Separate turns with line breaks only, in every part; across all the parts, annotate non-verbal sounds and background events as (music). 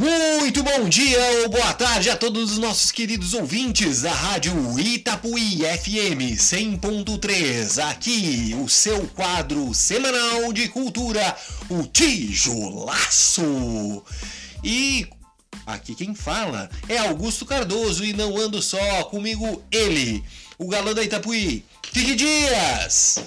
Muito bom dia ou boa tarde a todos os nossos queridos ouvintes da Rádio Itapuí FM 100.3. Aqui o seu quadro semanal de cultura, o Tijolaço. E aqui quem fala é Augusto Cardoso e não ando só, comigo ele, o galã da Itapuí, Fique Dias.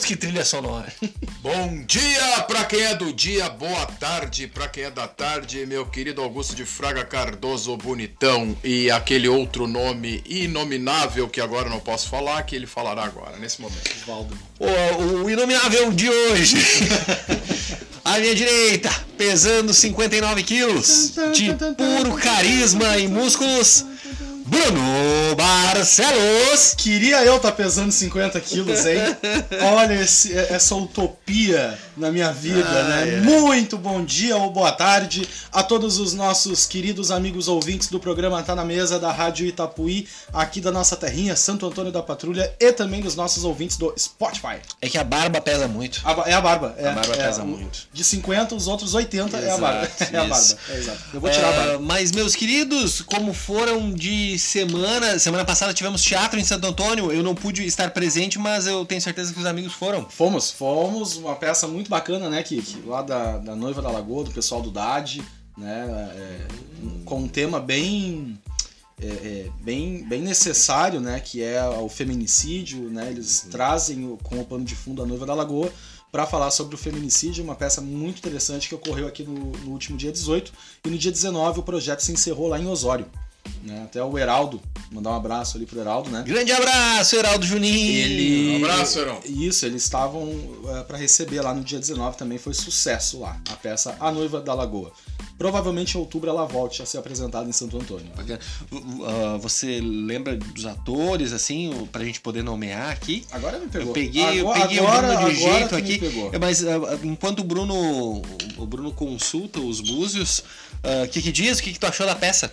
Deus, que trilha sonora. (laughs)
Bom dia pra quem é do dia, boa tarde pra quem é da tarde, meu querido Augusto de Fraga Cardoso Bonitão e aquele outro nome inominável que agora não posso falar, que ele falará agora, nesse momento.
Valdo. O, o inominável de hoje. (laughs) À minha direita, pesando 59 quilos, de puro carisma e músculos, Bruno Barcelos.
Queria eu estar tá pesando 50 quilos, hein? (laughs) Olha esse, essa utopia na minha vida, ah, né? É. Muito bom dia ou boa tarde a todos os nossos queridos amigos ouvintes do programa Tá na Mesa da Rádio Itapuí, aqui da nossa terrinha, Santo Antônio da Patrulha, e também dos nossos ouvintes do Spotify.
É que a barba pesa muito.
A, é a barba. É,
a barba
é,
pesa muito.
De 50, os outros 80 exato, é a barba. (laughs) É a barba. É, exato. Eu vou tirar a barba.
Mas, meus queridos, como foram de semana. Semana passada tivemos teatro em Santo Antônio. Eu não pude estar presente, mas eu tenho certeza que os amigos foram.
Fomos, fomos. Uma peça muito bacana, né? Que, que lá da, da Noiva da Lagoa, do pessoal do DAD, né? É, com um tema bem. É, é, bem, bem necessário, né, que é o feminicídio, né, eles uhum. trazem com o pano de fundo a Noiva da Lagoa para falar sobre o feminicídio, uma peça muito interessante que ocorreu aqui no, no último dia 18 e no dia 19 o projeto se encerrou lá em Osório. Né? Até o Heraldo, mandar um abraço ali pro Heraldo, né?
Grande abraço, Heraldo Juninho!
Ele...
Um abraço, Heraldo!
Isso, eles estavam uh, é, para receber lá no dia 19 também, foi sucesso lá, a peça A Noiva da Lagoa. Provavelmente em outubro ela volte a ser apresentada em Santo Antônio.
Uh, você lembra dos atores, assim, pra gente poder nomear aqui?
Agora me pegou.
Eu peguei, agora, eu peguei agora, o Bruno de jeito aqui. Mas uh, enquanto o Bruno, o Bruno consulta os búzios, o que, que diz? O que, que tu achou da peça?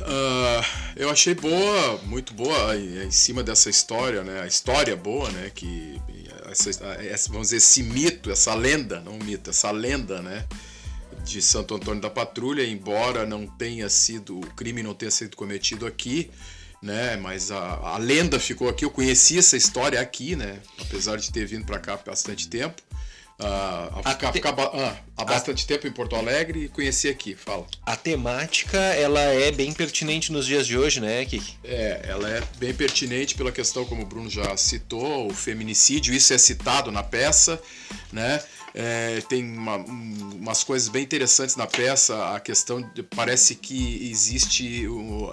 Uh, eu achei boa, muito boa em cima dessa história, né? A história boa, né? Que essa, vamos dizer esse mito, essa lenda, não mito, essa lenda, né? De Santo Antônio da Patrulha, embora não tenha sido o crime não tenha sido cometido aqui, né? Mas a, a lenda ficou aqui. Eu conheci essa história aqui, né? Apesar de ter vindo para cá há bastante tempo. Uh, a ficar, te... ficar uh, há bastante a... tempo em Porto Alegre e conheci aqui, fala.
A temática, ela é bem pertinente nos dias de hoje, né, Kiki?
É, ela é bem pertinente pela questão, como o Bruno já citou, o feminicídio, isso é citado na peça, né? É, tem uma, umas coisas bem interessantes na peça. A questão de, parece que existe,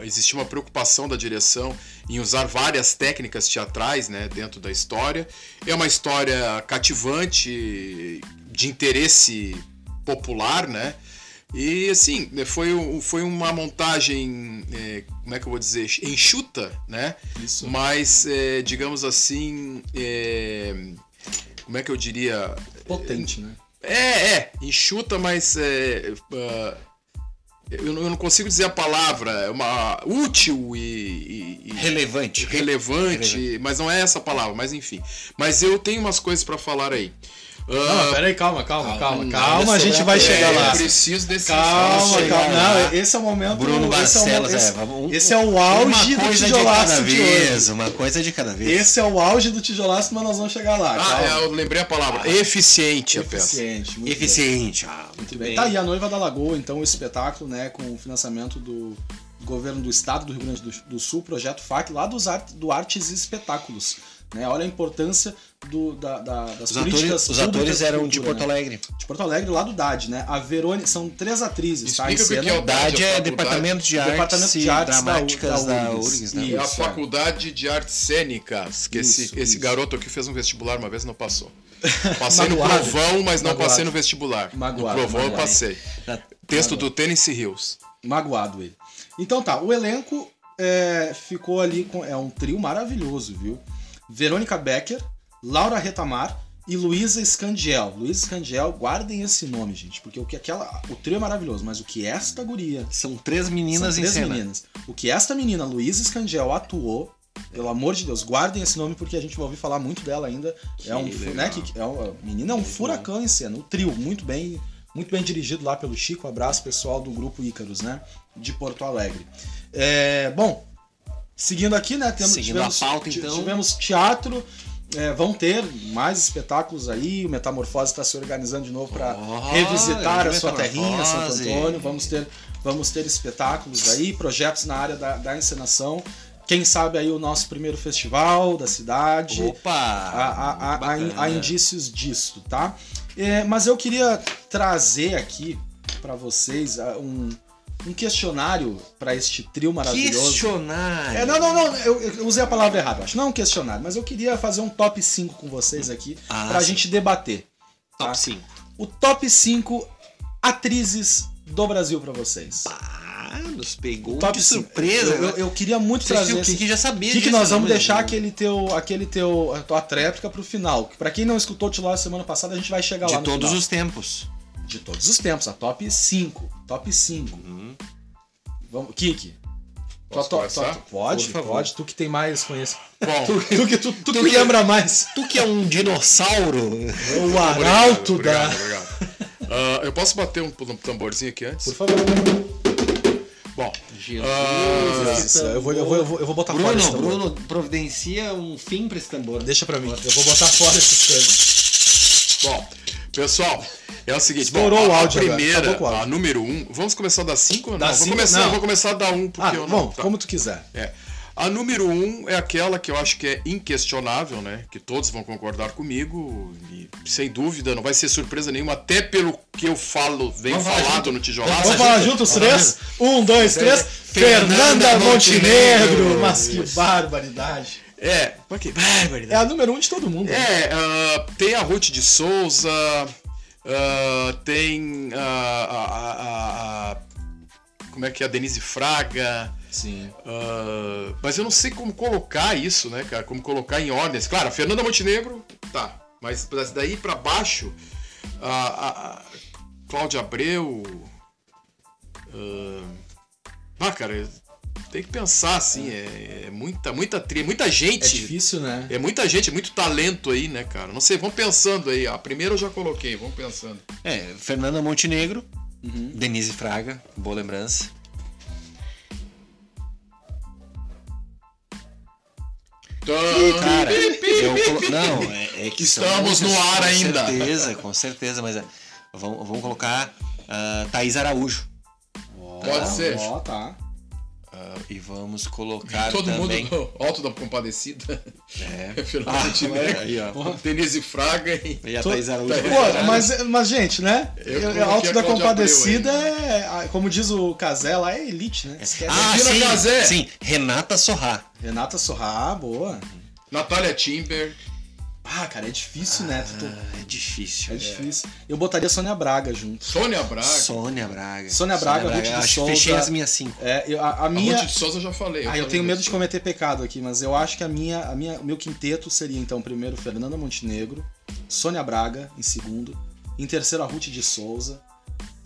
existe uma preocupação da direção em usar várias técnicas teatrais né, dentro da história. É uma história cativante, de interesse popular, né? E assim, foi, foi uma montagem, é, como é que eu vou dizer, enxuta, né?
Isso.
Mas, é, digamos assim, é, como é que eu diria?
Potente, né?
É, é, enxuta, mas é, uh, eu, não, consigo dizer a palavra, é uma útil e,
e relevante.
relevante, relevante, mas não é essa palavra, mas enfim. Mas eu tenho umas coisas para falar aí.
Não, peraí, calma, calma, calma, calma, a gente vai chegar lá.
Eu preciso desse
Calma, calma. Não, esse é o momento.
Bruno Barcelos,
esse, é, um, esse é o auge do tijolaço
de, vez, de Uma coisa de cada vez.
Esse é o auge do tijolaço, mas nós vamos chegar lá.
Ah, é, eu lembrei a palavra. Eficiente.
Eficiente. Muito Eficiente. Bem. Ah, muito bem.
Tá aí a Noiva da Lagoa, então, o espetáculo, né, com o financiamento do governo do estado do Rio Grande do, do Sul, projeto FAC, lá dos art, do Artes e Espetáculos. Né? Olha a importância do, da, da, das
os
políticas
atores, Os atores eram de, Porto né? Alegre.
De Porto Alegre, lá do DAD, né? A Verônica, são três atrizes,
tá? Explica tá? que é o
DAD, é Departamento de Artes, Departamento de Artes Dramáticas da, da URGS.
Né? É a Faculdade de Artes Cênicas, que isso, esse, esse garoto aqui fez um vestibular uma vez não passou. (laughs) Passei no provão, mas não passei no vestibular.
Magoado,
no provão
magoado.
eu passei. Texto do Tennessee Hills.
Magoado ele. Então tá, o elenco é, ficou ali com. É um trio maravilhoso, viu? Verônica Becker, Laura Retamar e Luísa Scandiel. Luísa Scandiel, guardem esse nome, gente, porque o que aquela, o trio é maravilhoso, mas o que esta guria,
são três meninas
são três
em cena.
meninas. O que esta menina, Luísa Scandiel, atuou Pelo amor de Deus, guardem esse nome porque a gente vai ouvir falar muito dela ainda. é um,
legal.
né, que é uma menina é um furacão em cena, o trio, muito bem, muito bem dirigido lá pelo Chico. Abraço pessoal do grupo Ícaros, né, de Porto Alegre. É, bom, seguindo aqui, né, temos
Seguindo
tivemos,
a pauta, então.
tivemos teatro, é, vão ter mais espetáculos aí. O Metamorfose está se organizando de novo para
Olha,
revisitar a sua terrinha, Santo Antônio. Vamos ter, vamos ter espetáculos aí, projetos na área da, da encenação. Quem sabe aí o nosso primeiro festival da cidade.
Opa!
Há, há- há- há indícios disso, tá? É, mas eu queria trazer aqui para vocês ah, um, um questionário para este trio maravilhoso.
Questionário.
É, não, não, não, eu, eu usei a palavra errada, acho. Não é um questionário, mas eu queria fazer um top 5 com vocês aqui
Ah,
pra
sim.
gente debater. tá?
Top 5.
O top 5 atrizes do Brasil pra vocês.
Ah, nos pegou
Top
de surpresa.
Eu, eu- eu queria muito
Vocês
trazer.
tinham que,
esse-
já sabia
O que, nós vamos
né?
deixar aquele teu, aquele teu, a tua tréplica pro final? Pra quem não escutou o Tiló semana passada, a gente vai chegar lá
De todos
final.
os tempos.
De todos os tempos, a top 5. Top 5.
Uhum.
Vamos, Kiki.
Posso
Tua- tua-
começar?
tua- pode,
Por favor.
pode. Tu que tem mais conhecimento.
Bom,
Tu, tu que, tu, tu que lembra mais.
Tu que é um dinossauro.
O arauto
obrigado,
da.
obrigado. Ah, eu posso bater um, um tamborzinho aqui antes?
Por favor.
Bom,
Jesus.
Isso, eu, vou, eu, vou, eu, vou, eu vou botar fora esse
Bruno,
tambor.
Bruno, providencia um fim pra esse tambor.
Deixa pra mim. Eu vou botar fora esses coisas.
bom, pessoal, é o seguinte.
Estourou
bom,
o
a,
áudio
a
agora,
primeira,
o áudio.
a número um. Vamos começar da 5 ou não?
Da
vou
cinco?
começar,
Não.
vou começar da 1 um, porque
Ah,
eu não.
bom,
tá.
como tu quiser.
É. A número um é aquela que eu acho que é inquestionável, né? Que todos vão concordar comigo. E sem dúvida, não vai ser surpresa nenhuma, até pelo que eu falo, vem
Vamos
falado
junto.
no tijolaço.
Vamos falar juntos, três? Um, dois, três.
Fernanda
Fernanda Montenegro.
Montenegro.
Mas que barbaridade.
É, mas que
É
barbaridade.
a número um de todo mundo. né?
É, ah, tem a Ruth de Souza, ah, tem a, a- a- a- Como é que é? A Denise Fraga.
Sim.
ah, mas eu não sei como colocar isso, né, cara? Como colocar em ordens. Claro, a Fernanda Montenegro, tá. Mas daí pra baixo, a, a- Cláudia Abreu. ah, ah, cara, tem que pensar assim. É, é muita, muita tri, muita
É
gente.
difícil, né?
É muita gente, muito talento aí, né, cara? Não sei, vamos pensando aí. A primeira eu já coloquei, vamos pensando.
É, Fernanda Montenegro,
Uhum.
Denise Fraga, boa lembrança. Cara, (laughs) eu. Não, é, é que
Estamos no ar
com
ainda.
Com certeza, com certeza, mas é, vamos, vamos colocar ah, Thaís Araújo.
Pode ser.
Ó, tá.
E vamos colocar
Todo
também...
mundo Alto da Compadecida.
É. (laughs)
Fernanda
Ah,
Montenegro,
aí, ó.
Denise Fraga e...
E a
Tô-
Thaís Araújo.
Pô, mas, mas, gente, né?
Eu
Eu,
coloquei
Alto da Compadecida é, como diz o Casella, é elite, né? Esquece.
Ah, sim,
Casé.
sim, Renata Sorrá.
Renata Sorrá, boa.
Natália Timber.
Ah, cara, é difícil, né? Tu-
Ah, é difícil.
É difícil. Eu botaria Sônia Braga junto.
Sônia Braga.
Sônia Braga.
Sônia Braga, Ruth de Souza.
fechei as minhas cinco.
É, eu- a, a
A
minha.
Ruth de Souza eu já falei.
Ah, eu tenho medo de cometer pecado aqui, mas eu acho que a minha, a minha, o meu quinteto seria então primeiro Fernanda Montenegro, Sônia Braga em segundo, em terceiro a Ruth de Souza,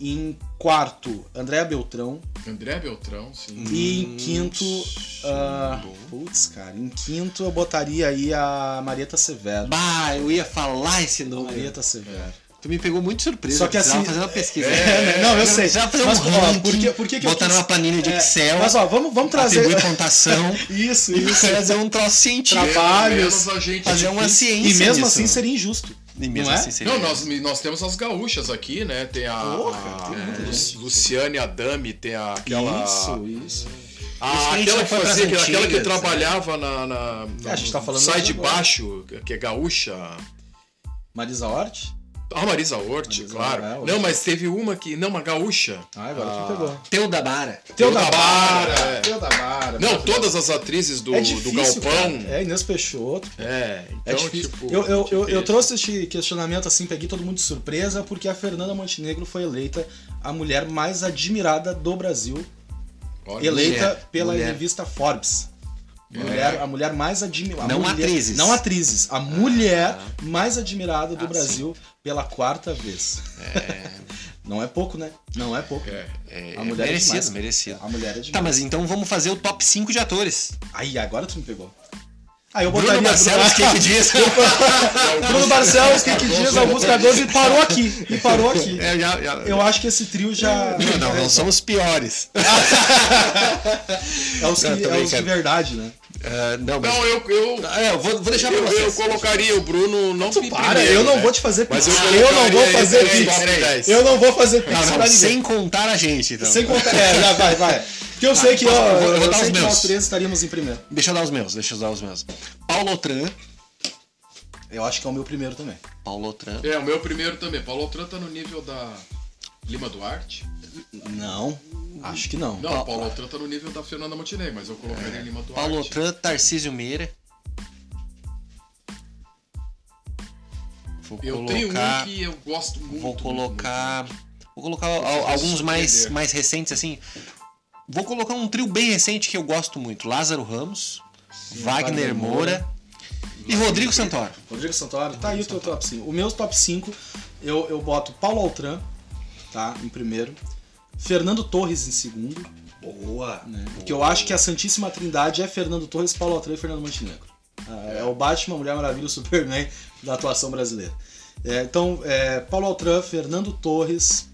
em quarto Andréa Beltrão
André Beltrão, sim.
e em
Hum,
quinto, ah, putz, cara, em quinto eu botaria aí a Marieta Severo.
Bah, eu ia falar esse nome.
Marieta Severo.
Tu me pegou muito surpresa.
Só que
eu
assim-
fazer uma pesquisa.
É, né? não, eu sei.
Precisava fazer
Mas,
um
ó,
ranking,
por que- por que que eu
botar
quis-
numa planilha de
É,
Excel,
Mas ó, vamos, vamos trazer.
atribuir pontuação (laughs)
Isso,
e
isso.
fazer um troço científico.
Trabalhos.
Menos a gente
Fazer uma ciência
E mesmo
nisso.
assim seria injusto.
E mesmo
não é?
assim seria.
Não, nós, nós temos as gaúchas aqui, né? Tem a,
Porra,
a-
tem
Lu-
gente.
Luciane Adami, tem a, aquela.
Isso, isso.
a-
que a
aquela que fazia, aquela, aquela que
antigas, né?
trabalhava na. na,
É, a gente tá falando
Sai de
agora.
baixo, que é gaúcha.
Marisa Hort?
A Marisa Hort,
Marisa,
claro.
é,
não, mas teve uma que. Não, uma gaúcha.
Ah, agora
Ah.
tu pegou.
Teuda Bara.
Teuda
Bara,
Bara,
é.
Teuda Bara.
Não, todas as atrizes do,
é
do
difícil,
Galpão.
cara. É, Inês Peixoto.
É, então,
É difícil.
tipo.
eu, eu, eu, eu trouxe este questionamento assim, peguei todo mundo de surpresa, porque a Fernanda Montenegro foi eleita a mulher mais admirada do Brasil,
Olha,
eleita
mulher,
pela
mulher.
revista Forbes.
É.
Mulher, a mulher mais admirada.
Não atrizes.
Não atrizes. A mulher mais admirada do
Ah,
Brasil pela quarta vez. (laughs) Não é pouco, né? Não é pouco.
É.
É,
A mulher é
merecido,
demais.
merecido.
A mulher é demais.
Tá, mas então vamos fazer o top 5 de atores.
Aí, agora tu me pegou. Aí eu
Bruno
botaria
Barcelos, o que que diz? (laughs)
Bruno Barcelos, o que, que diz? Augusto Cardoso e parou aqui. E parou aqui.
É, já- já-
Eu acho que esse trio já.
Não, não, não somos piores. (laughs)
É os, que,
Não,
é os de verdade, né?
Ah, não, mas...
Não, eu, eu,
É, eu vou, vou deixar pra
eu,
vocês.
eu colocaria o Bruno não em
Para,
primeiro,
eu não
né?
vou te fazer
Mas
pix.
eu
Eu, não vou fazer pix.
top 10.
Eu não vou fazer pix
Não,
pra ninguém.
sem contar a gente, então.
Sem contar. É, já vai, vai. Porque eu sei que, ó,
eu vou- eu vou dar
sei
os
que
meus.
nós três estaríamos em primeiro.
Deixa eu dar os meus, deixa eu dar os meus. Paulo Tran.
Eu acho que é o meu primeiro também.
Paulo Tran.
É, o meu primeiro também. Paulo Altran tá no nível da Lima Duarte.
Não, acho que não.
Não, Paulo Altran tá no nível da Fernanda Montenegro, mas eu colocaria Lima Duarte.
Paulo Tran, Tarcísio Meira. Vou
Eu tenho
colocar.
um que eu gosto muito.
Vou
muito,
colocar. Vou colocar alguns mais, mais recentes, assim. Vou colocar um trio bem recente que eu gosto muito: Lázaro Ramos, Wagner
Wagner
Moura
Moura.
e Rodrigo Santoro.
Rodrigo Santoro, tá aí o teu top 5. O meu top 5, eu, eu boto Paulo Altran, tá? Em primeiro. Fernando Torres em segundo.
Boa.
né? Porque eu acho que a Santíssima Trindade é Fernando Torres, Paulo Altran e Fernando Montenegro. Ah, É o Batman, Mulher Maravilha o Superman da atuação brasileira. É, então, é, Paulo Altran, Fernando Torres,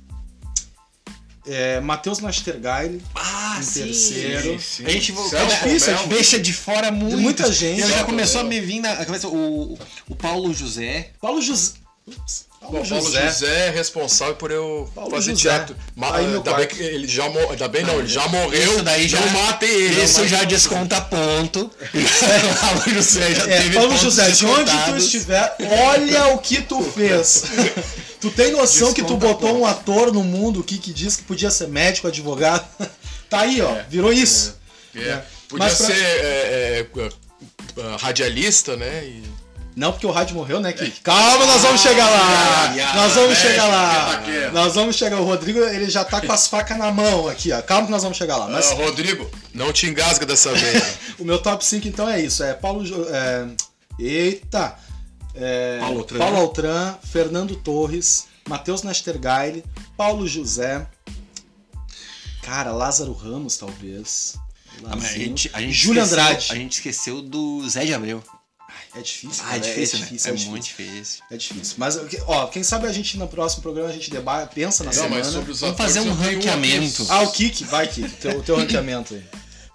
é, Matheus Nastergaile,
Ah,
Em
sim.
terceiro.
Sim,
A gente
Celso
cara,
difícil, é
Romero.
deixa de fora muito.
muita gente.
E já começou a me vir na cabeça o, o Paulo José.
Paulo José. Paulo
Bom, Paulo
José.
José é responsável por eu
Paulo
fazer
José.
teatro. Ma-
Aí, meu
ainda bem que ele já morreu. Ainda bem não, ele já morreu.
Isso daí já-
Não matem ele.
Isso já desconta ponto. (laughs) Paulo José já
É,
teve
Paulo José, de onde tu estiver, olha o que tu fez. Tu tem noção que tu
Desconta
botou um ator no mundo que, que diz que podia ser médico, advogado? (laughs) Tá aí, ó, virou isso.
É, Podia
Mas pra-
ser é, é, é, radialista, né? E...
Não porque o rádio morreu, né, Kik? Calma, nós vamos chegar lá! (laughs) Nós vamos chegar lá!
quieto.
Nós vamos chegar. O Rodrigo, ele já tá com as facas na mão aqui, ó. Calma que nós vamos chegar lá. Mas
Ah, Rodrigo, não te engasga dessa vez. né? (laughs)
o meu top 5 então é isso: é Paulo. É, Eita! É,
Paulo Altran.
Paulo Altran, Fernando Torres, Matheus Nastergaile, Paulo José. Cara, Lázaro Ramos, talvez.
Ah, a gente, a gente
Júlio
esqueceu-
Andrade.
A gente esqueceu do Zé de Abreu.
É difícil,
Ah,
cara,
é difícil, né?
difícil,
É,
difícil.
muito difícil.
É difícil. Mas, ó, quem sabe a gente no próximo programa a gente debate, pensa na
Não,
semana.
mas sobre os
Vamos fazer um ranqueamento.
Ah, o Kik, vai, Kik, teu, o teu (laughs) ranqueamento aí.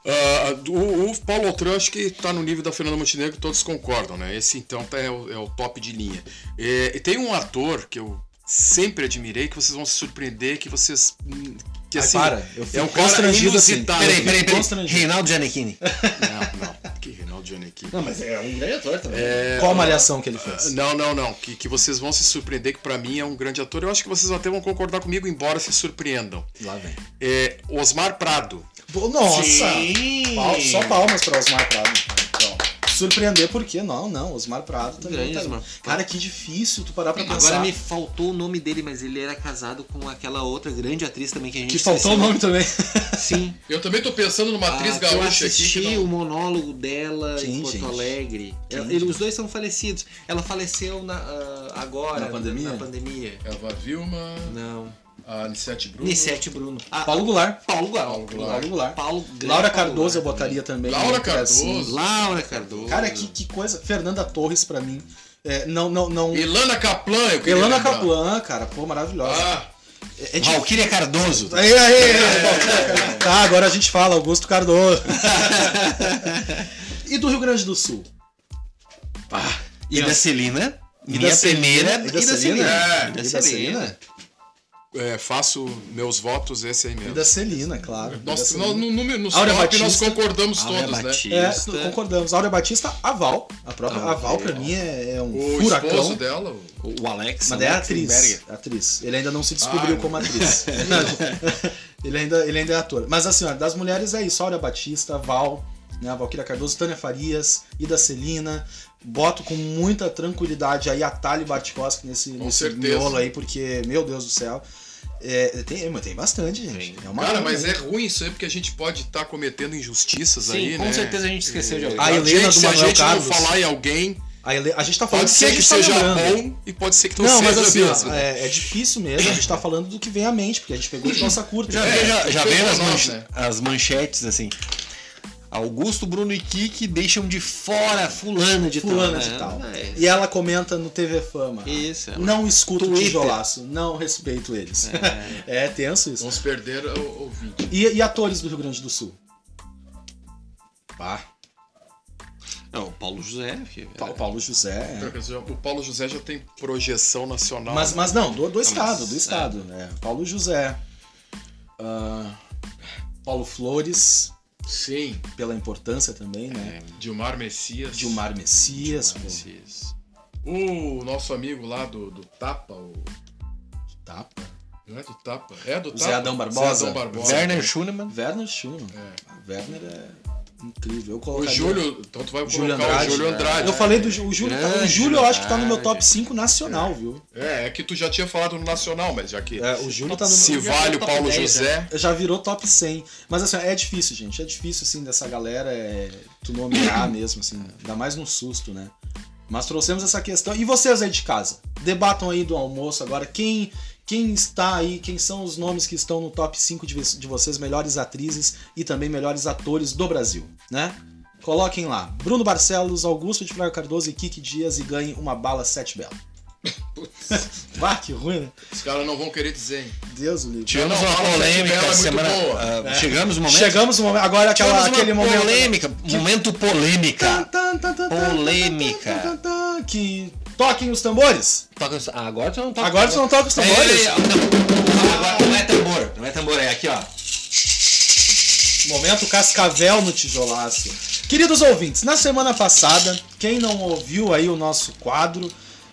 Ah, o, o Paulo Altran acho que tá no nível da Fernanda Montenegro, todos concordam, né? Esse então tá- é, o, é o top de linha. É, e tem um ator que eu sempre admirei, que vocês vão se surpreender, que vocês. hum, Que,
Ai,
assim,
para, eu fico
é um cara
constrangido assim.
inusitado.
Peraí, peraí, peraí.
constrangido.
Reinaldo Giannichini.
Não, não. Reinaldo Giannichini.
Não, mas é um grande ator também.
É,
Qual a malhação que ele fez?
Não, não, não. Que, que vocês vão se surpreender, que pra mim é um grande ator. Eu acho que vocês até vão concordar comigo, embora se surpreendam.
Lá vem.
É Osmar Prado.
Nossa!
Sim.
Só palmas pra Osmar Prado. Surpreender por quê? Não, não. Osmar Prado também.
Grande
tá-
Osmar.
Cara, que difícil tu parar pra pensar.
Agora me faltou o nome dele, mas ele era casado com aquela outra grande atriz também que a gente
Que faltou o nome também.
Sim. (laughs)
Eu também tô pensando numa atriz
Ah, que eu
gaúcha aqui.
assisti
Que
o
não...
monólogo dela
Quem,
em Porto
gente?
Alegre.
Quem,
Ela- ele- os dois são falecidos. Ela faleceu na, ah, agora.
Na pandemia?
Na pandemia.
Eva Vilma,
Não.
A Anissete Bruno.
Nissete Bruno. Ah,
Paulo Goulart.
Paulo Goulart.
Paulo Goulart.
Paulo Goulart.
Paulo, grande
Laura
Paulo
Cardoso eu
Goulart.
botaria também.
Laura
as cinco.
Cardoso.
Laura Cardoso.
Cara, que, que coisa. Fernanda Torres pra mim. É, não, não, não.
Ilana Kaplan, eu queria
Elana
lembrar.
Kaplan, cara, pô, maravilhosa.
Ah,
é, é difícil.
Valquíria Cardoso.
Aí, aí, aí. Tá, agora a gente fala, Augusto Cardoso. (laughs) e do Rio Grande do Sul? Pá,
E da Celina.
E
minha
da
primeira.
E da
E
Celina?
É.
E da
E da
Celina.
É, faço meus votos esse aí
E
mesmo.
da Celina, claro.
Nós,
E da Celina.
nós, no, no, no top nós
Batista.
concordamos
Áurea
todos, né?
Batista.
É, concordamos. Áurea Batista, a Val. A própria
Ah,
a Val,
ok.
pra mim, é, é um
O
furacão.
esposo dela, o-
O Alex.
Mas é
Alex
atriz. Atriz. Ele ainda não se descobriu
Ah,
como atriz. (laughs) (laughs) ele, ainda, ele ainda é ator. Mas assim, ó, das mulheres é isso. Áurea Batista, Val, né, a Valquíria Cardoso, Tânia Farias, Ida Celina. Boto com muita tranquilidade aí a Thalie Bartkoski nesse,
Com
nesse
certeza.
miolo aí, porque, meu Deus do céu. É, tem, mas tem bastante, gente.
Tem.
É uma
Cara, mas
aí.
é ruim isso aí porque a gente pode estar cometendo injustiças
Sim,
aí,
com
né?
certeza a gente esqueceu de alguém.
A Helena
gente,
do
se a
Manuel
gente
Carlos.
não falar em alguém,
A, Ele- a gente tá falando
pode ser que
gente tá
seja
lembrando.
bom e pode ser que não,
Não, mas
seja
assim,
mesmo.
é, é difícil mesmo. A gente tá falando do que vem à mente, porque a gente pegou de nossa curta.
Já,
É,
já, já
foi
veio
pra
as, manche-
né?
as manchetes assim. Augusto, Bruno e Kiki deixam de fora fulana de
Fulana
tal.
de
né?
tal.
É,
E ela comenta no TV Fama.
Isso. ela-
Não escuto o
Twitter.
tijolaço, não respeito eles. (laughs) É, tenso isso.
Vamos perder o ouvinte.
E, e atores do Rio Grande do Sul? Pá,
Não, o Paulo José. que-
Pa- Paulo José. é.
O Paulo José já tem projeção nacional.
Mas, mas não, do, do estado,
mas,
do estado. né? Paulo José. ah, Paulo Flores,
Sim.
pela importância também, né?
Dilmar Messias.
Dilmar Messias,
Dilmar
pô,
Messias. O nosso amigo lá do, do Tapa, o.
tapa.
Não é do Tapa? É do
O
Tapa.
Zé Adão Barbosa.
Zé Adão Barbosa.
Werner Schunemann.
Werner Schumann.
É.
Werner é incrível. Eu
O
colocaria-
Júlio. Então tu vai colocar
Júlio Andrade.
o Júlio Andrade.
Eu falei do o Júlio.
Grande
o Júlio eu acho que tá no meu top 5 nacional, viu?
É, é que tu já tinha falado no Nacional, mas já que.
É, o Júlio tá no
Se vale o
top
Paulo
10,
José.
Já virou top 100. Mas assim, é difícil, gente. É difícil, assim, dessa galera é, tu nomear mesmo, assim. Ainda mais num susto, né? Mas trouxemos essa questão. E vocês aí de casa? Debatam aí do almoço agora. Quem, quem está aí? Quem são os nomes que estão no top 5 de, de vocês? Melhores atrizes e também melhores atores do Brasil, né? Coloquem lá. Bruno Barcelos, Augusto de Flávio Cardoso e Kiki Dias e ganhem uma bala 7 bela. Que ruim, né?
Os caras não vão querer dizer, hein?
Deus o livre.
Tivemos
Não,
uma polêmica
é
semana.
boa.
ah, Chegamos no momento.
Chegamos no momento. Agora aquela, aquele momento.
polêmica. Momento polêmica.
Tan, tan, tan, tan, tan,
Polêmica.
Que toquem os tambores.
Toca os- ah, agora tu não toca.
Agora tu não toca os
É,
tambores.
é, é, não, agora não é tambor. Não é tambor, é aqui, ó.
Momento cascavel no tijolaço. Queridos ouvintes, na semana passada, quem não ouviu aí o nosso quadro,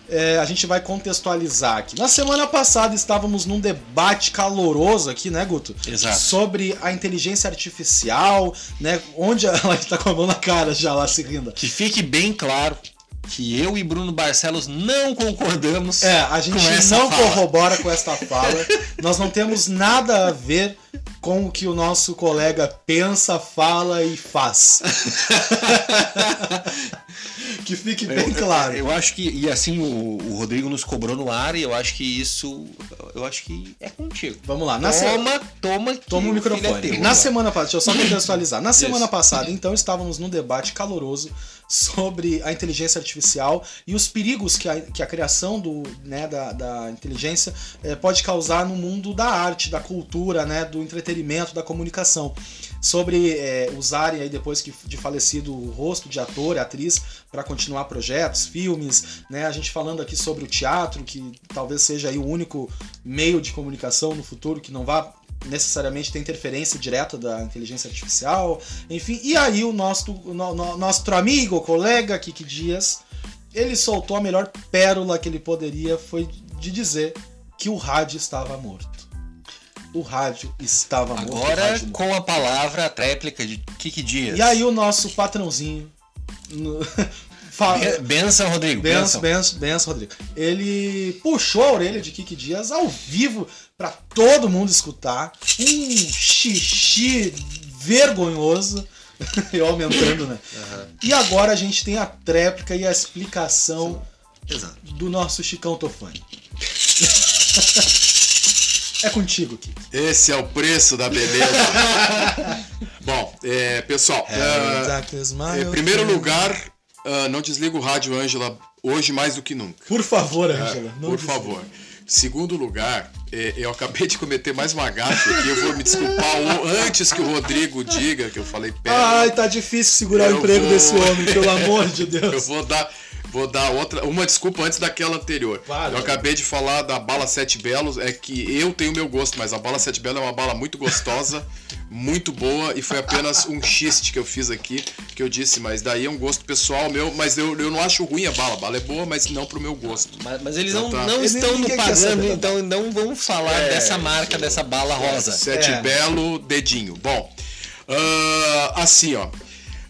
é, a gente vai contextualizar aqui. Na semana passada estávamos num debate caloroso aqui, né, Guto?
Exato.
Sobre a inteligência artificial, né? Onde ela (laughs) está com a mão na cara já lá se rindo.
Que fique bem claro que eu e Bruno Barcelos não concordamos.
É, a gente não
fala.
corrobora com esta (laughs) fala. Nós não temos nada a ver com o que o nosso colega pensa, fala e faz. (laughs) que fique bem
Eu-
claro.
Eu, acho que, e assim, o, o Rodrigo nos cobrou no ar e eu acho que isso, eu acho que é contigo.
Vamos lá. Na se-
Toma, toma, que
Toma o
é
microfone.
teu.
Na semana passada, deixa eu só contextualizar. Na (laughs) semana passada, então, estávamos num debate caloroso sobre a inteligência artificial e os perigos que a, que a criação do, né, da, da inteligência eh, pode causar no mundo da arte, da cultura, né, do entretenimento, da comunicação. Sobre eh, usarem aí depois que de falecido o rosto de ator e atriz para continuar projetos, filmes, né? A gente falando aqui sobre o teatro, que talvez seja aí o único meio de comunicação no futuro que não vá necessariamente ter interferência direta da inteligência artificial, enfim. E aí o nosso, no, no- nosso amigo, colega Kiki Dias, ele soltou a melhor pérola que ele poderia, foi de dizer que o rádio estava morto. O rádio estava morto.
Agora, com a palavra, a réplica de Kiki Dias.
E aí o nosso patrãozinho... no- (laughs) fa-
Ben- Benção, Rodrigo.
Benção,
Benção.
benção, Rodrigo. Ele puxou a orelha de Kiki Dias ao vivo pra todo mundo escutar. Um xixi vergonhoso. (laughs) Eu aumentando, né? E agora a gente tem a tréplica e a explicação
Exato.
do nosso Chicão Tofani. (laughs) É contigo, Kiki.
Esse é o preço da beleza. (laughs) Bom, é, pessoal,
É,
em primeiro lugar, ah, não desliga o rádio, Ângela, hoje mais do que nunca.
Por favor, Angela. não
Por
desliga.
favor. Segundo lugar, é, eu acabei de cometer mais uma gafe aqui, eu vou me desculpar antes que o Rodrigo diga que eu falei perto.
Ai, tá difícil segurar o
Eu
emprego
vou-
desse homem, pelo amor de (laughs)
Eu
Deus.
vou dar, vou dar outra, uma desculpa antes daquela anterior.
Vale.
Eu acabei de falar da bala Sete Belos, é que eu tenho meu gosto, mas a bala Sete Belos é uma bala muito gostosa, (laughs) muito boa, e foi apenas um xiste que eu fiz aqui, que eu disse, mas daí é um gosto pessoal meu, mas eu, eu não acho ruim a bala, a bala é boa, mas não pro meu gosto.
Mas, mas eles
Então
não,
tá.
não
Ele-
estão no pagando, então não vamos falar
É,
dessa marca, dessa bala rosa.
Sete
É.
Belo, dedinho. Bom, ah, assim, ó.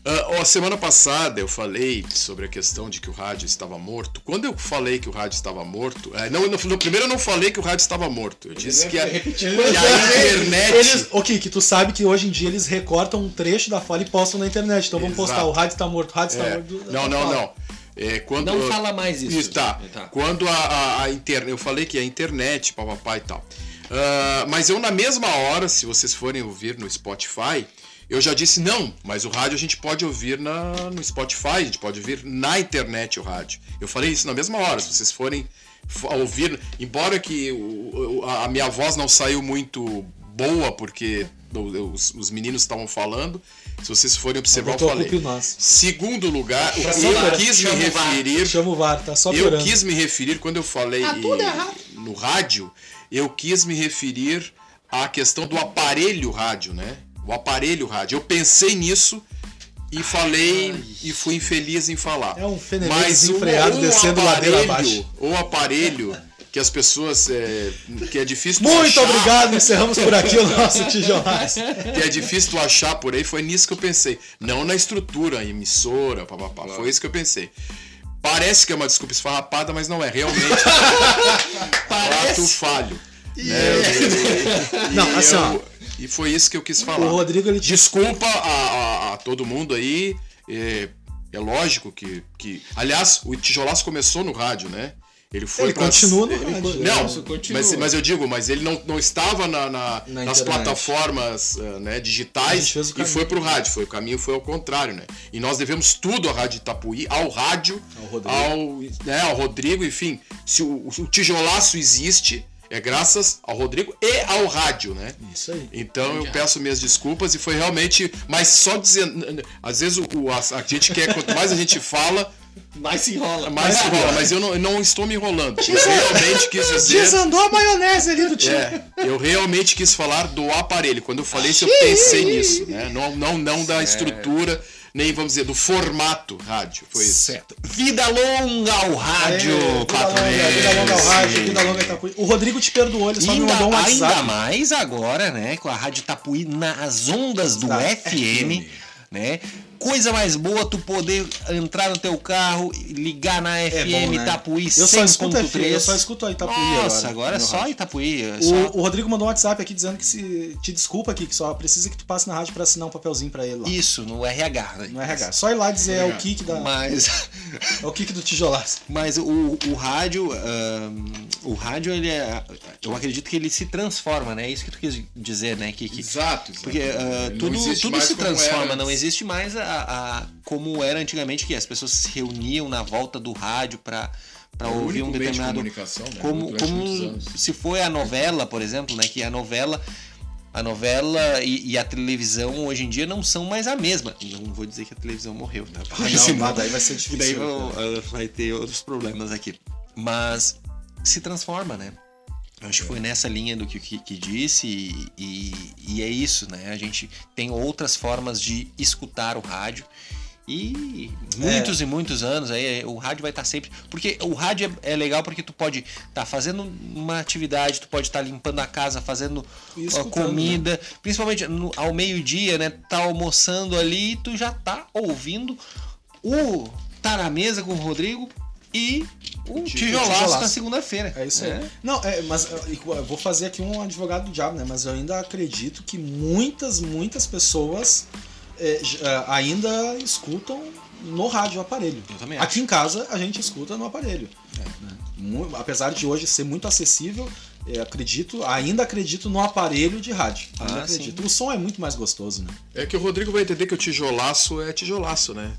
Ah, ó, semana passada eu falei sobre a questão de que o rádio estava morto. Quando eu falei que o rádio estava morto, eh, não, no, no primeiro eu não falei que o rádio estava morto. Eu disse que a, que a internet.
Eles, ô Kiki, tu sabe que hoje em dia eles recortam um trecho da fala e postam na internet. Então vamos
Exato.
postar, o rádio tá morto, o rádio tá
É,
morto.
não, não,
Fala.
não. É, quando,
Não fala mais isso.
tá.
Tá.
Quando a, a, a internet. Eu falei que a internet, papapá e tal. Ah, mas eu, na mesma hora, se vocês forem ouvir no Spotify, eu já disse não, mas o rádio a gente pode ouvir na, no Spotify, a gente pode ouvir na internet o rádio. Eu falei isso na mesma hora, se vocês forem ouvir, embora que o, a minha voz não saiu muito boa, porque os, os meninos estavam falando, se vocês forem observar, eu falei. Segundo lugar, o que eu quis me referir.
Chama o VAR, tá só
Eu quis me referir, quando eu falei ah, e, no rádio, eu quis me referir à questão do aparelho rádio, né? O aparelho rádio. Eu pensei nisso e falei Ai. e fui infeliz em falar.
É um Mas desenfreado o, o descendo aparelho, ladeira abaixo.
O aparelho que as pessoas. É, que é difícil
Muito achar. obrigado, encerramos por aqui o nosso (laughs) tijolaço.
que é difícil tu achar por aí, foi nisso que eu pensei. Não na estrutura, emissora, papapá. Foi isso que eu pensei. Parece que é uma desculpa esfarrapada, mas não é. Realmente. (laughs) Parece. falho. Yeah. Né? E, não, assim, eu, ó. E foi isso que eu quis falar.
O Rodrigo, ele...
Desculpa a, a, a todo mundo aí. É, é lógico que, que. Aliás, o Tijolaço começou no rádio, né? Ele foi
ele pra... continua no rádio.
Não, continua. Mas, mas eu digo, mas ele não, não estava na, na, na nas plataformas uh, né, digitais e foi para o rádio. Foi, o caminho foi ao contrário, né? E nós devemos tudo à Rádio Itapuí, ao rádio, ao Rodrigo, ao, né, ao Rodrigo enfim. Se o, o tijolaço existe, é graças ao Rodrigo e ao rádio, né?
Isso aí.
Então eu peço minhas desculpas e foi realmente. Mas só dizendo. Às vezes o, a, a gente quer, quanto mais a gente fala,
mais se enrola.
Mais se enrola, mas eu não, não estou me enrolando. Eu realmente quis dizer.
Desandou a maionese ali do time.
É, eu realmente quis falar do aparelho. Quando eu falei isso, eu pensei nisso. Né? Não, não, não da estrutura, nem vamos dizer, do formato rádio. Foi isso. Certo.
Vida longa ao rádio, é,
vida, longa, vida longa ao rádio, vida longa Itapuí. O Rodrigo te perdoou, ele só ainda, me mandou um WhatsApp.
Ainda mais agora, né? Com a Rádio Itapuí nas ondas do FM, FM, né? Coisa mais boa tu poder entrar no teu carro, ligar na FM é bom, né? Itapuí 100.3.
Eu só escuto a Itapuí
Nossa, agora, agora é só rádio. Itapuí. É
o,
só...
o, Rodrigo mandou um WhatsApp aqui dizendo que se te desculpa aqui, que só precisa que tu passe na rádio para assinar um papelzinho para ele lá.
Isso, no RH. Né?
No RH. Só ir lá dizer é o kick da.
Mas.
é o kick do tijolaço.
Mas o, o rádio. Um, o rádio, ele é. Eu acredito que ele se transforma, né? É isso que tu quis dizer, né, Kiki?
Exato. exato.
Porque uh, tudo, tudo se transforma, não existe mais a, a como era antigamente, que as pessoas se reuniam na volta do rádio para para ouvir um determinado
de né?
como como se foi a novela por exemplo né que a novela a novela e, e, a televisão hoje em dia não são mais a mesma. Não vou dizer que a televisão morreu tá?
Ah, (laughs) não, senão, daí vai ser difícil daí
vai, vai ter outros problemas aqui. Mas se transforma né acho que foi nessa linha do que o que disse e, e, e é isso né a gente tem outras formas de escutar o rádio e muitos é. e muitos anos aí o rádio vai estar tá sempre. Porque o rádio é, é legal porque tu pode estar tá fazendo uma atividade, tu pode estar tá limpando a casa, fazendo comida, né? principalmente no, ao meio-dia, né? Tá almoçando ali e tu já tá ouvindo o Tá na mesa com o Rodrigo e o tijolaço, tijolaço. na segunda-feira.
É isso aí. É. Não, é, mas eu vou fazer aqui um advogado do diabo, né? Mas eu ainda acredito que muitas, muitas pessoas é, é, ainda escutam no rádio aparelho. Aqui em casa a gente escuta no aparelho. É. Né? Apesar de hoje ser muito acessível, acredito, ainda acredito no aparelho de rádio. Ainda ah, acredito. Sim. O som é muito mais gostoso, né?
É que o Rodrigo vai entender que o tijolaço é tijolaço, né?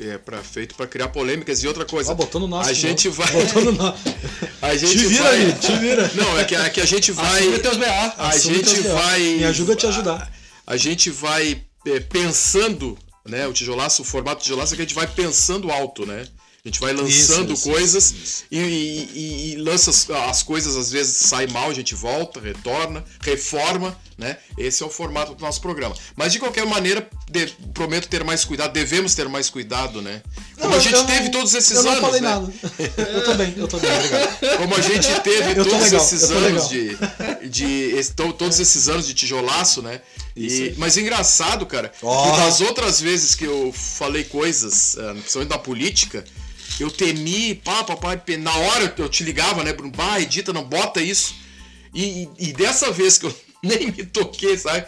É pra, feito para criar polêmicas e outra coisa.
Ó, botando nosso.
A gente vai.
Botando no... (laughs)
A gente
te vira, vai... te vira.
Não, é que, é que a gente vai.
Assume teus BA.
A gente vai.
Me ajuda a te ajudar.
A, a gente vai é, pensando, né? O tijolaço, o formato tijolaço é que a gente vai pensando alto, né? A gente vai lançando isso, coisas isso. E, e, e, lança as, as, coisas, às vezes sai mal, a gente volta, retorna, reforma, né? Esse é o formato do nosso programa. Mas de qualquer maneira, de, prometo ter mais cuidado, devemos ter mais cuidado, né? Como não, a gente teve todos esses
eu
anos.
Eu não falei
né?
nada. eu tô bem, eu tô bem, obrigado.
Como a gente teve todos legal, esses anos de, de, de, todos esses anos de tijolaço, né? E, mas engraçado, cara, oh. das outras vezes que eu falei coisas, eh, principalmente da política, eu temi, pá, papai, na hora eu te ligava, né, Bruno, bah, edita, não bota isso. E, e, dessa vez que eu (laughs) nem me toquei, sabe?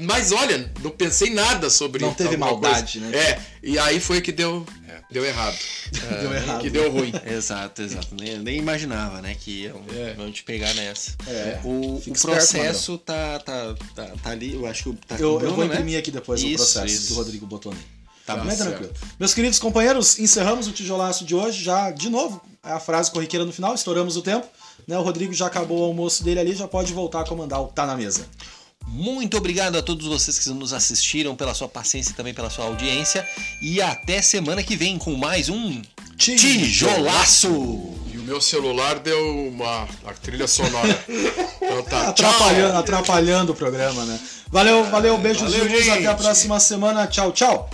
Mas olha, não pensei nada sobre
Não teve maldade,
coisa.
né?
É, e aí foi que deu, deu errado. (laughs)
Deu errado.
Que deu ruim. (laughs)
Exato, exato. Nem, nem imaginava, né, que iam,
É.
iam te pegar nessa.
É.
O, o
esperto,
processo tá, tá, tá, tá ali, eu acho que tá com o
Eu, eu
Bruno,
vou
né?
imprimir aqui depois o
Isso,
processo
isso.
que o Rodrigo botou ali.
Tá
Bem
certo.
tranquilo. Meus queridos companheiros, encerramos o tijolaço de hoje. Já, de novo, é a frase corriqueira no final, estouramos o tempo. Né, o Rodrigo já acabou o almoço dele ali, já pode voltar a comandar o Tá na Mesa.
Muito obrigado a todos vocês que nos assistiram, pela sua paciência e também pela sua audiência. E até semana que vem com mais um Tijolaço!
E o meu celular deu uma a trilha sonora. (laughs) Então tá,
Atrapalhando, atrapalhando o programa, né? Valeu, valeu, beijo,
Valeu,
até a próxima semana. Tchau, tchau.